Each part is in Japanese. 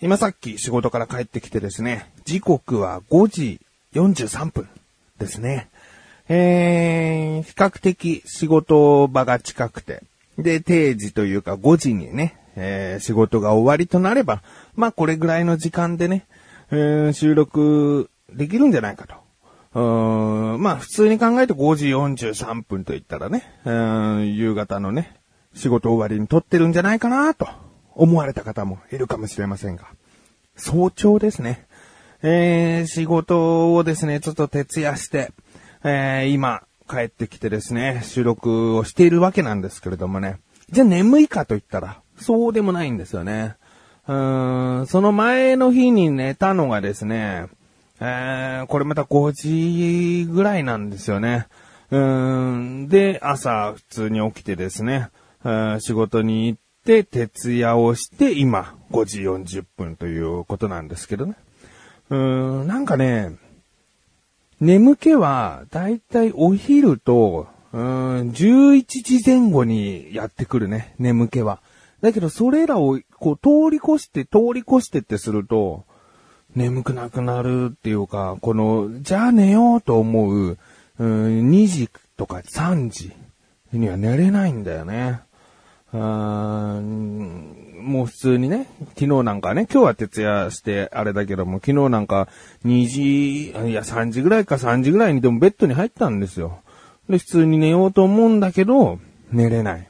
今さっき仕事から帰ってきてですね、時刻は5時43分ですね。えー、比較的仕事場が近くて、で、定時というか5時にね、えー、仕事が終わりとなれば、まあこれぐらいの時間でね、えー、収録できるんじゃないかと。うーんまあ普通に考えて5時43分と言ったらね、うん夕方のね、仕事終わりに撮ってるんじゃないかなと思われた方もいるかもしれませんが、早朝ですね。えー、仕事をですね、ちょっと徹夜して、えー、今、帰ってきてですね、収録をしているわけなんですけれどもね。じゃあ眠いかと言ったら、そうでもないんですよね。うーん、その前の日に寝たのがですね、えー、これまた5時ぐらいなんですよね。うーん、で、朝普通に起きてですね、仕事に行って、徹夜をして、今、5時40分ということなんですけどね。うーん、なんかね、眠気は、だいたいお昼と、うーん、11時前後にやってくるね、眠気は。だけど、それらを、こう、通り越して、通り越してってすると、眠くなくなるっていうか、この、じゃあ寝ようと思う、うん、2時とか3時には寝れないんだよね。もう普通にね、昨日なんかね、今日は徹夜してあれだけども、昨日なんか2時、いや3時ぐらいか3時ぐらいにでもベッドに入ったんですよ。で、普通に寝ようと思うんだけど、寝れない。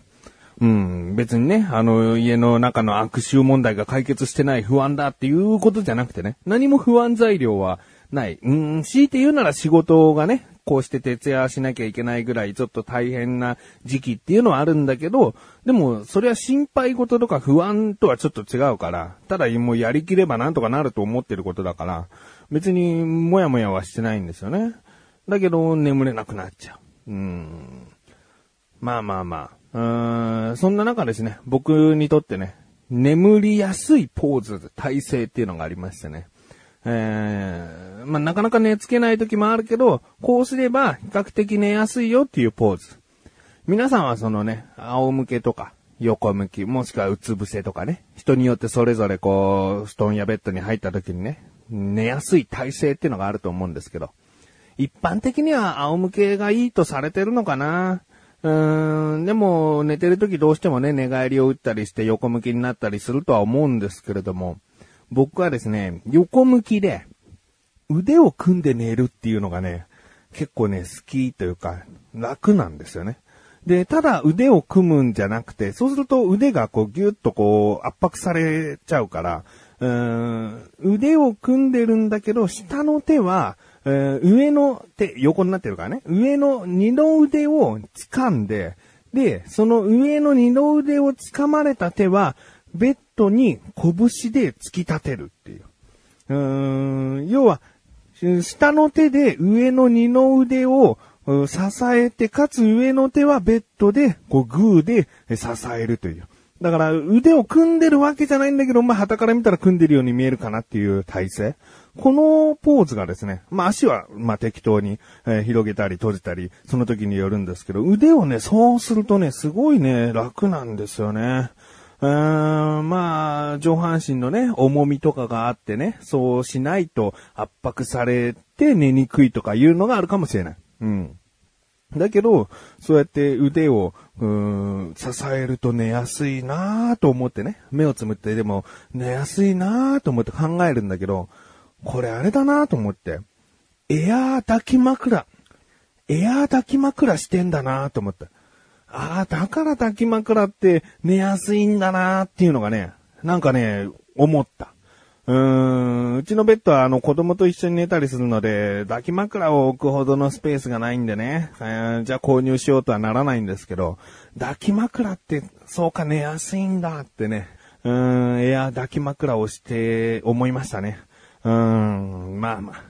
うん、別にね、あの、家の中の悪臭問題が解決してない不安だっていうことじゃなくてね、何も不安材料はない。うん、強いて言うなら仕事がね、こうして徹夜しなきゃいけないぐらいちょっと大変な時期っていうのはあるんだけど、でもそれは心配事とか不安とはちょっと違うから、ただもうやりきればなんとかなると思ってることだから、別にもやもやはしてないんですよね。だけど眠れなくなっちゃう。うん。まあまあまあ。うーん、そんな中ですね、僕にとってね、眠りやすいポーズ、体勢っていうのがありましてね。えー、まあ、なかなか寝つけない時もあるけど、こうすれば比較的寝やすいよっていうポーズ。皆さんはそのね、仰向けとか、横向き、もしくはうつ伏せとかね、人によってそれぞれこう、布団やベッドに入った時にね、寝やすい体勢っていうのがあると思うんですけど、一般的には仰向けがいいとされてるのかなうーん、でも寝てる時どうしてもね、寝返りを打ったりして横向きになったりするとは思うんですけれども、僕はですね、横向きで、腕を組んで寝るっていうのがね、結構ね、好きというか、楽なんですよね。で、ただ腕を組むんじゃなくて、そうすると腕がこうギュッとこう圧迫されちゃうから、うーん腕を組んでるんだけど、下の手は、えー、上の手、横になってるからね、上の二の腕を掴んで、で、その上の二の腕を掴まれた手は、ベッドに拳で突き立てるっていう。うーん、要は、下の手で上の二の腕を支えて、かつ上の手はベッドで、こうグーで支えるという。だから腕を組んでるわけじゃないんだけど、まあ、旗から見たら組んでるように見えるかなっていう体勢。このポーズがですね、まあ、足は、ま、適当に、えー、広げたり閉じたり、その時によるんですけど、腕をね、そうするとね、すごいね、楽なんですよね。うーん、まあ、上半身のね、重みとかがあってね、そうしないと圧迫されて寝にくいとかいうのがあるかもしれない。うん。だけど、そうやって腕を、うーん、支えると寝やすいなぁと思ってね、目をつむってでも寝やすいなぁと思って考えるんだけど、これあれだなぁと思って、エアー抱き枕、エアー抱き枕してんだなぁと思った。ああ、だから抱き枕って寝やすいんだなっていうのがね、なんかね、思った。うーん、うちのベッドはあの子供と一緒に寝たりするので、抱き枕を置くほどのスペースがないんでね、えー、じゃあ購入しようとはならないんですけど、抱き枕ってそうか寝やすいんだってね、うーん、エア抱き枕をして思いましたね。うーん、まあまあ。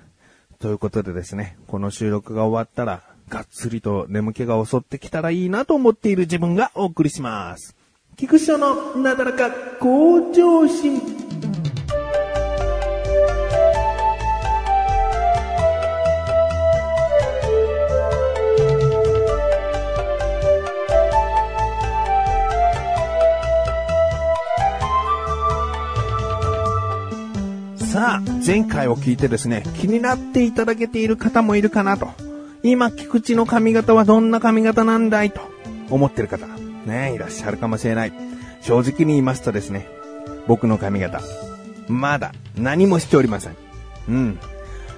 ということでですね、この収録が終わったら、がっつりと眠気が襲ってきたらいいなと思っている自分がお送りします。菊池のなだらか向上心。さあ、前回を聞いてですね、気になっていただけている方もいるかなと。今、菊池の髪型はどんな髪型なんだいと思ってる方、ね、いらっしゃるかもしれない。正直に言いますとですね、僕の髪型、まだ何もしておりません。うん。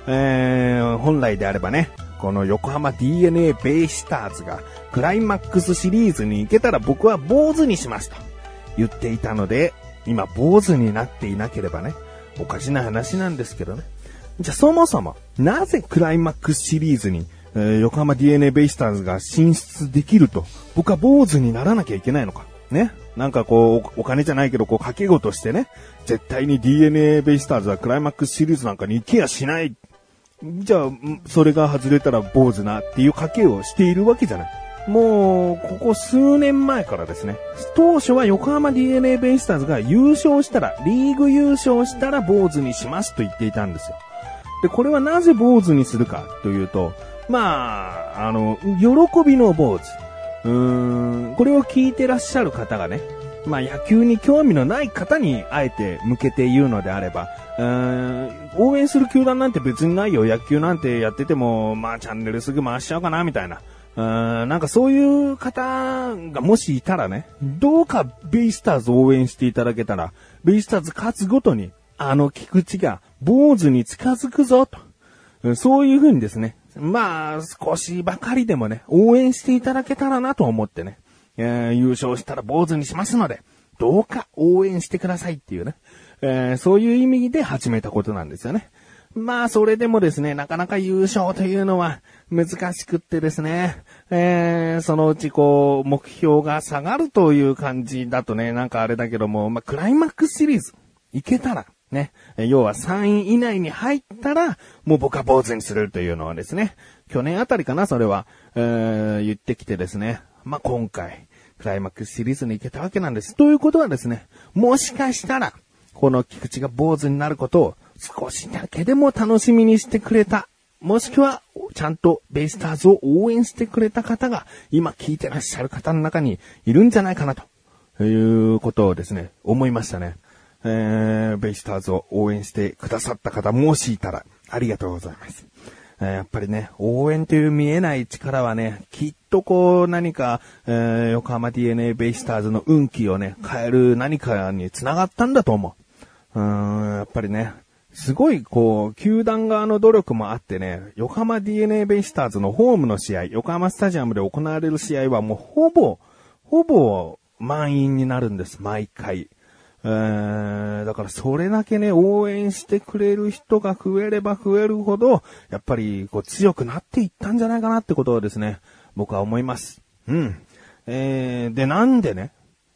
えー、本来であればね、この横浜 DNA ベイスターズがクライマックスシリーズに行けたら僕は坊主にしますと言っていたので、今坊主になっていなければね、おかしな話なんですけどね。じゃあそもそも、なぜクライマックスシリーズに、えー、横浜 DNA ベイスターズが進出できると、僕は坊主にならなきゃいけないのか。ね。なんかこう、お金じゃないけど、こう、掛け事してね、絶対に DNA ベイスターズはクライマックスシリーズなんかに行けやしない。じゃあ、それが外れたら坊主なっていう賭けをしているわけじゃない。もう、ここ数年前からですね、当初は横浜 DNA ベイスターズが優勝したら、リーグ優勝したら坊主にしますと言っていたんですよ。で、これはなぜ坊主にするかというと、まあ、あの、喜びの坊主。うーん、これを聞いてらっしゃる方がね、まあ野球に興味のない方にあえて向けて言うのであれば、うーん、応援する球団なんて別にないよ。野球なんてやってても、まあチャンネルすぐ回しちゃうかな、みたいな。うーん、なんかそういう方がもしいたらね、どうかベイスターズ応援していただけたら、ベイスターズ勝つごとに、あの菊池が坊主に近づくぞ、と。そういう風にですね、まあ、少しばかりでもね、応援していただけたらなと思ってね、えー、優勝したら坊主にしますので、どうか応援してくださいっていうね、えー、そういう意味で始めたことなんですよね。まあ、それでもですね、なかなか優勝というのは難しくってですね、えー、そのうちこう、目標が下がるという感じだとね、なんかあれだけども、まあ、クライマックスシリーズ、いけたら、ね、要は3位以内に入ったら、もう僕は坊主にするというのはですね、去年あたりかな、それは、えー、言ってきてですね、まあ、今回、クライマックスシリーズに行けたわけなんです。ということはですね、もしかしたら、この菊池が坊主になることを少しだけでも楽しみにしてくれた。もしくは、ちゃんとベイスターズを応援してくれた方が、今聞いてらっしゃる方の中にいるんじゃないかな、ということをですね、思いましたね。えー、ベイスターズを応援してくださった方、もしいたら、ありがとうございます。えー、やっぱりね、応援という見えない力はね、きっとこう何か、えー、横浜 DNA ベイスターズの運気をね、変える何かに繋がったんだと思う。うーん、やっぱりね、すごい、こう、球団側の努力もあってね、横浜 DNA ベイスターズのホームの試合、横浜スタジアムで行われる試合はもうほぼ、ほぼ満員になるんです、毎回。えー、だからそれだけね、応援してくれる人が増えれば増えるほど、やっぱりこう強くなっていったんじゃないかなってことをですね、僕は思います。うん。えー、で、なんでね、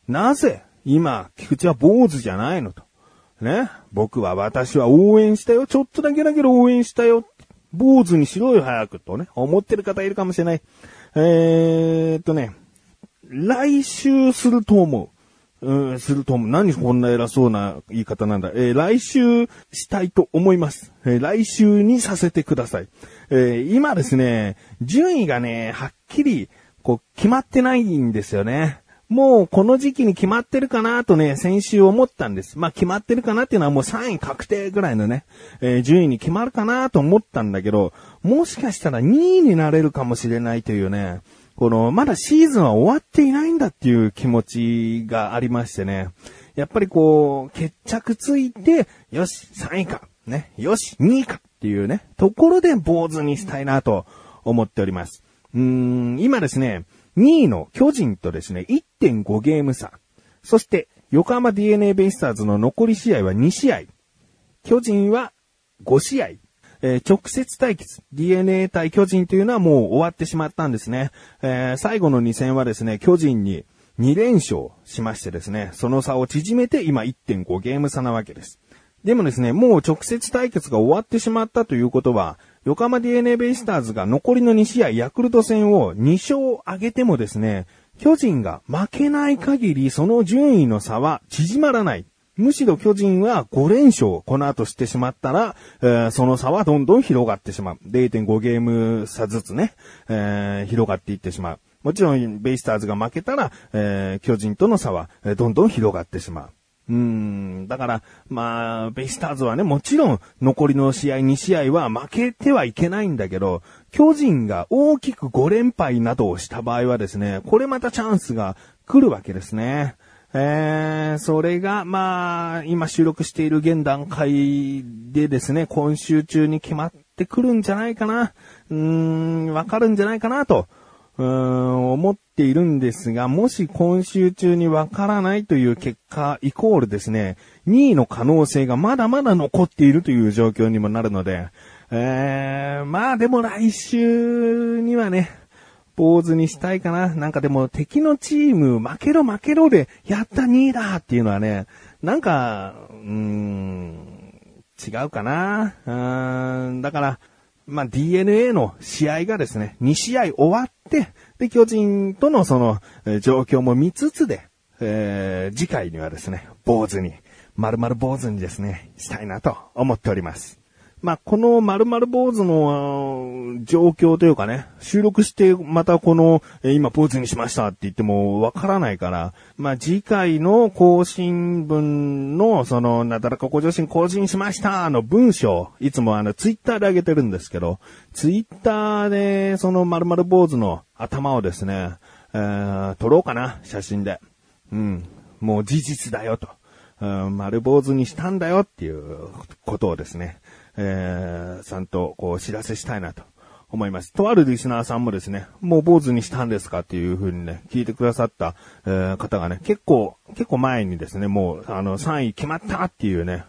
なぜ今、菊池は坊主じゃないのと？ね？僕は私は応援したよ。ちょっとだけだけど応援したよ。坊主にしろよ、早くとね。思ってる方いるかもしれない。えーっとね。来週すると思う。うん、すると思う。何こんな偉そうな言い方なんだ。えー、来週したいと思います。えー、来週にさせてください。えー、今ですね、順位がね、はっきり、こう、決まってないんですよね。もうこの時期に決まってるかなとね、先週思ったんです。まあ決まってるかなっていうのはもう3位確定ぐらいのね、えー、順位に決まるかなと思ったんだけど、もしかしたら2位になれるかもしれないというね、この、まだシーズンは終わっていないんだっていう気持ちがありましてね。やっぱりこう、決着ついて、よし、3位か、ね、よし、2位かっていうね、ところで坊主にしたいなと思っております。うーん、今ですね、2位の巨人とですね、1.5ゲーム差。そして、横浜 DNA ベイスターズの残り試合は2試合。巨人は5試合。えー、直接対決、DNA 対巨人というのはもう終わってしまったんですね。えー、最後の2戦はですね、巨人に2連勝しましてですね、その差を縮めて今1.5ゲーム差なわけです。でもですね、もう直接対決が終わってしまったということは、横浜 DNA ベイスターズが残りの2試合ヤクルト戦を2勝上げてもですね、巨人が負けない限りその順位の差は縮まらない。むしろ巨人は5連勝この後してしまったら、えー、その差はどんどん広がってしまう。0.5ゲーム差ずつね、えー、広がっていってしまう。もちろん、ベイスターズが負けたら、えー、巨人との差は、どんどん広がってしまう。うん、だから、まあ、ベイスターズはね、もちろん残りの試合2試合は負けてはいけないんだけど、巨人が大きく5連敗などをした場合はですね、これまたチャンスが来るわけですね。えー、それが、まあ、今収録している現段階でですね、今週中に決まってくるんじゃないかな。うーん、わかるんじゃないかなと。うーん、思っているんですが、もし今週中にわからないという結果、イコールですね、2位の可能性がまだまだ残っているという状況にもなるので、えー、まあでも来週にはね、坊主にしたいかな。なんかでも敵のチーム負けろ負けろでやった2位だっていうのはね、なんか、うーん、違うかな。うーん、だから、まあ、DNA の試合がですね、2試合終わって、で、巨人とのその、状況も見つつで、えー、次回にはですね、坊主に、丸々坊主にですね、したいなと思っております。まあ、この〇〇坊主の状況というかね、収録してまたこの、え今坊主にしましたって言ってもわからないから、まあ、次回の更新文の、その、なだらかご上心更新しましたの文章、いつもあの、ツイッターで上げてるんですけど、ツイッターで、その〇〇坊主の頭をですね、えー、撮ろうかな、写真で。うん。もう事実だよと。丸坊主にしたんだよっていうことをですね、えー、ちゃんとこうお知らせしたいなと。思います。とあるリスナーさんもですね、もう坊主にしたんですかっていう風にね、聞いてくださった、えー、方がね、結構、結構前にですね、もう、あの、3位決まったっていうね、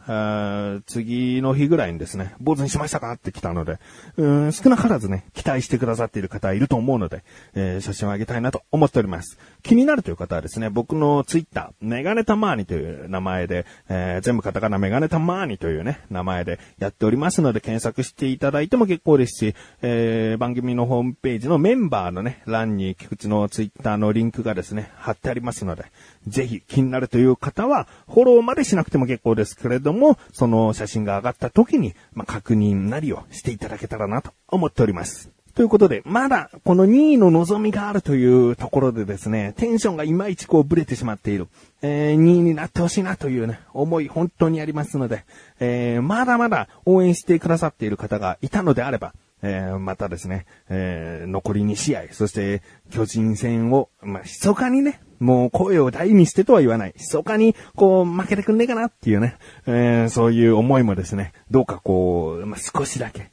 次の日ぐらいにですね、坊主にしましたかって来たので、うん少なからずね、期待してくださっている方いると思うので、えー、写真をあげたいなと思っております。気になるという方はですね、僕のツイッター、メガネタマーニという名前で、えー、全部カタカナメガネタマーニというね、名前でやっておりますので、検索していただいても結構ですし、えー、番組のホームページのメンバーのね、欄に菊池のツイッターのリンクがですね、貼ってありますので、ぜひ気になるという方は、フォローまでしなくても結構ですけれども、その写真が上がった時に、まあ、確認なりをしていただけたらなと思っております。ということで、まだこの2位の望みがあるというところでですね、テンションがいまいちこうブレてしまっている。えー、2位になってほしいなというね、思い本当にありますので、えー、まだまだ応援してくださっている方がいたのであれば、えー、またですね、えー、残り2試合、そして巨人戦を、まあ、密かにね、もう声を大にしてとは言わない。密かに、こう、負けてくんねえかなっていうね、えー、そういう思いもですね、どうかこう、まあ、少しだけ、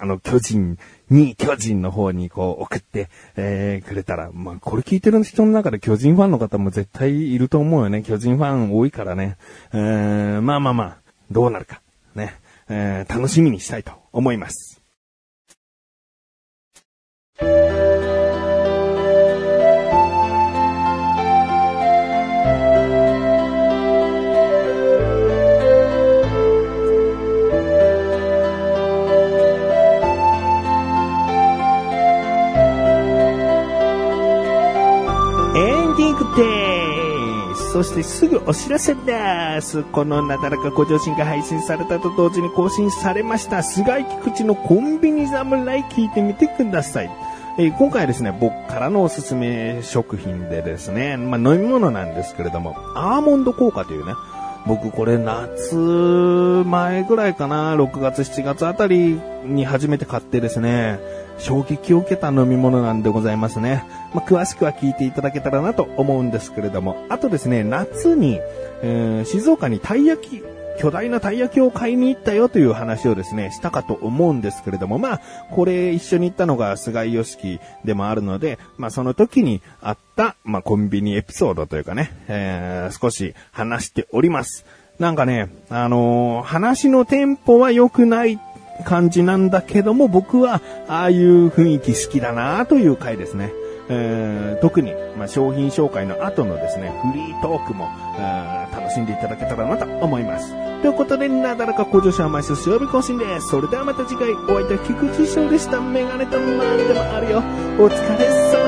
あの、巨人に、巨人の方にこう送って、えー、くれたら、まあ、これ聞いてる人の中で巨人ファンの方も絶対いると思うよね。巨人ファン多いからね。えー、まあまあまあ、どうなるか、ね、えー、楽しみにしたいと思います。そしてすぐお知らせです。このなだらかご上心が配信されたと同時に更新されました、菅井菊池のコンビニ侍聞いてみてください。えー、今回ですね、僕からのおすすめ食品でですね、まあ、飲み物なんですけれども、アーモンド効果というね、僕これ夏前ぐらいかな、6月7月あたりに初めて買ってですね、衝撃を受けた飲み物なんでございますね。まあ、詳しくは聞いていただけたらなと思うんですけれども、あとですね、夏に、えー、静岡にたい焼き、巨大なたい焼きを買いに行ったよという話をですね、したかと思うんですけれども、まあ、これ一緒に行ったのが菅井良樹でもあるので、まあその時にあった、まあコンビニエピソードというかね、えー、少し話しております。なんかね、あのー、話のテンポは良くない感じなんだけども、僕は、ああいう雰囲気好きだなという回ですね。えー、特に、まあ、商品紹介の後のですね、フリートークも、楽しんでいただけたらなと思います。ということで、なだらか向上者は毎週水曜日更新です。それではまた次回、お会いいた菊池翔でした。メガネとマンでもあるよ。お疲れ様